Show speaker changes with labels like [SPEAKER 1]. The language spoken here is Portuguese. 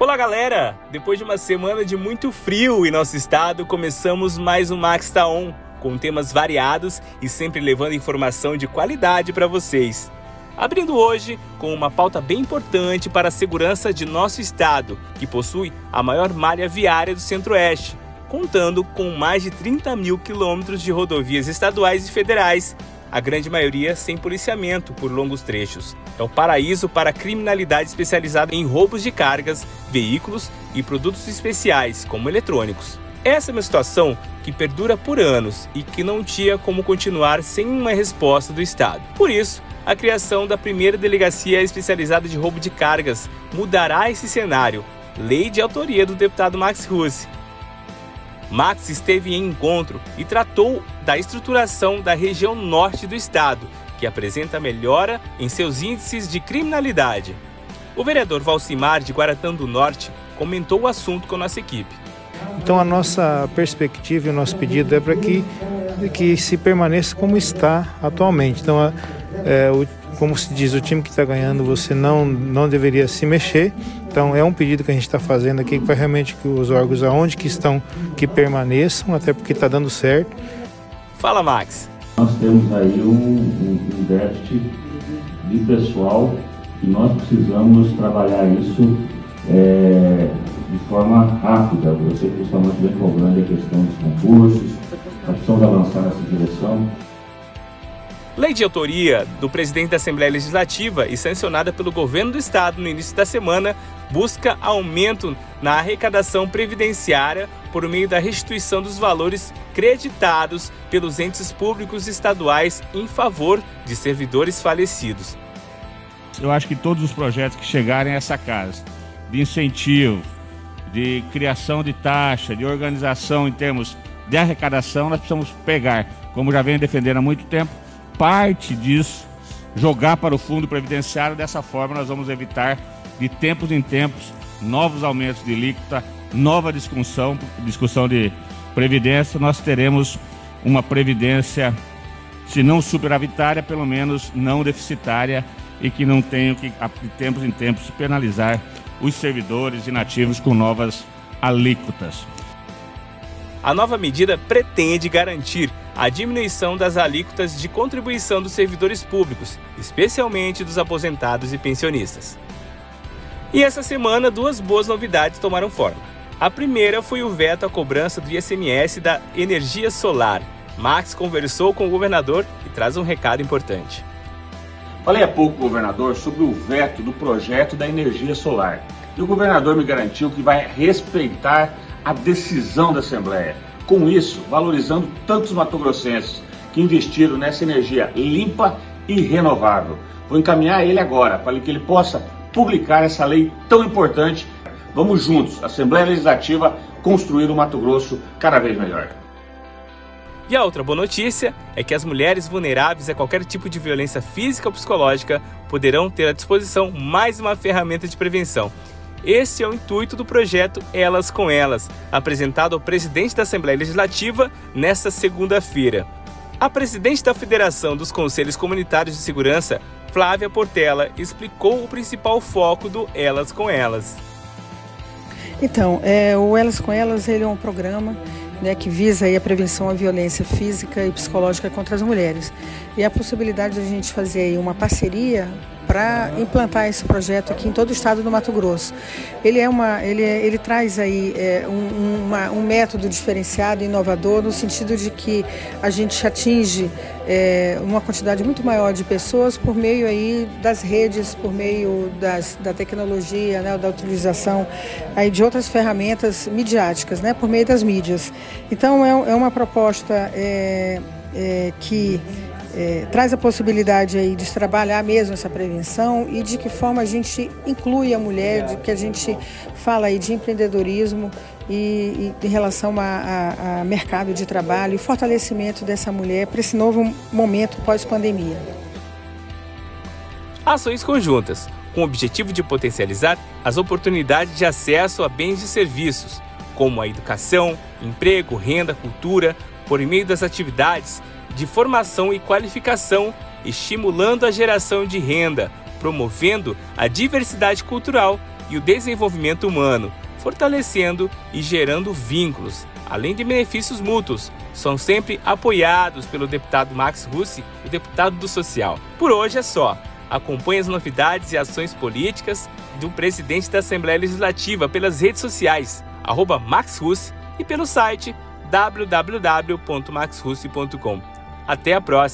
[SPEAKER 1] Olá, galera! Depois de uma semana de muito frio em nosso estado, começamos mais um Max Tá com temas variados e sempre levando informação de qualidade para vocês. Abrindo hoje com uma pauta bem importante para a segurança de nosso estado, que possui a maior malha viária do Centro-Oeste, contando com mais de 30 mil quilômetros de rodovias estaduais e federais, a grande maioria sem policiamento por longos trechos. É o paraíso para a criminalidade especializada em roubos de cargas, veículos e produtos especiais, como eletrônicos. Essa é uma situação que perdura por anos e que não tinha como continuar sem uma resposta do Estado. Por isso, a criação da primeira delegacia especializada de roubo de cargas mudará esse cenário. Lei de autoria do deputado Max Russe, Max esteve em encontro e tratou da estruturação da região norte do estado, que apresenta melhora em seus índices de criminalidade. O vereador Valcimar de Guaratã do Norte comentou o assunto com nossa equipe.
[SPEAKER 2] Então a nossa perspectiva e o nosso pedido é para que, que se permaneça como está atualmente. Então, é, o, como se diz, o time que está ganhando, você não, não deveria se mexer. Então é um pedido que a gente está fazendo aqui para realmente que os órgãos aonde que estão que permaneçam, até porque está dando certo.
[SPEAKER 1] Fala, Max.
[SPEAKER 3] Nós temos aí um, um, um déficit de pessoal e nós precisamos trabalhar isso é, de forma rápida. Você principalmente vem cobrando a questão dos concursos, nós precisamos avançar nessa direção.
[SPEAKER 1] Lei de autoria do presidente da Assembleia Legislativa e sancionada pelo governo do estado no início da semana busca aumento na arrecadação previdenciária por meio da restituição dos valores creditados pelos entes públicos estaduais em favor de servidores falecidos.
[SPEAKER 4] Eu acho que todos os projetos que chegarem a essa casa, de incentivo, de criação de taxa, de organização em termos de arrecadação, nós precisamos pegar, como já venho defendendo há muito tempo, parte disso, jogar para o fundo previdenciário. Dessa forma, nós vamos evitar, de tempos em tempos, novos aumentos de líquida, nova discussão, discussão de previdência. Nós teremos uma previdência, se não superavitária, pelo menos não deficitária e que não tenha que, de tempos em tempos, penalizar os servidores inativos com novas alíquotas.
[SPEAKER 1] A nova medida pretende garantir a diminuição das alíquotas de contribuição dos servidores públicos, especialmente dos aposentados e pensionistas. E essa semana, duas boas novidades tomaram forma. A primeira foi o veto à cobrança do ICMS da energia solar. Max conversou com o governador e traz um recado importante.
[SPEAKER 5] Falei há pouco, governador, sobre o veto do projeto da energia solar. E o governador me garantiu que vai respeitar a decisão da Assembleia. Com isso, valorizando tantos matogrossenses que investiram nessa energia limpa e renovável. Vou encaminhar ele agora para que ele possa publicar essa lei tão importante. Vamos juntos, Assembleia Legislativa, construir o Mato Grosso cada vez melhor.
[SPEAKER 1] E a outra boa notícia é que as mulheres vulneráveis a qualquer tipo de violência física ou psicológica poderão ter à disposição mais uma ferramenta de prevenção esse é o intuito do projeto Elas com Elas, apresentado ao presidente da Assembleia Legislativa nesta segunda-feira. A presidente da Federação dos Conselhos Comunitários de Segurança, Flávia Portela, explicou o principal foco do Elas com Elas.
[SPEAKER 6] Então, é, o Elas com Elas ele é um programa né, que visa aí a prevenção à violência física e psicológica contra as mulheres. E a possibilidade de a gente fazer aí uma parceria para implantar esse projeto aqui em todo o estado do Mato Grosso. Ele, é uma, ele, é, ele traz aí é, um, uma, um método diferenciado, inovador, no sentido de que a gente atinge é, uma quantidade muito maior de pessoas por meio aí das redes, por meio das, da tecnologia, né, da utilização aí de outras ferramentas midiáticas, né, por meio das mídias. Então é, é uma proposta é, é que é, traz a possibilidade aí de trabalhar mesmo essa prevenção e de que forma a gente inclui a mulher, de que a gente fala aí de empreendedorismo e, e em relação a, a, a mercado de trabalho e fortalecimento dessa mulher para esse novo momento pós-pandemia.
[SPEAKER 1] Ações conjuntas, com o objetivo de potencializar as oportunidades de acesso a bens e serviços, como a educação, emprego, renda, cultura, por meio das atividades de formação e qualificação, estimulando a geração de renda, promovendo a diversidade cultural e o desenvolvimento humano, fortalecendo e gerando vínculos, além de benefícios mútuos. São sempre apoiados pelo deputado Max Russi, o deputado do Social. Por hoje é só. Acompanhe as novidades e ações políticas do presidente da Assembleia Legislativa pelas redes sociais, arroba Max Russi, e pelo site www.maxrussi.com. Até a próxima!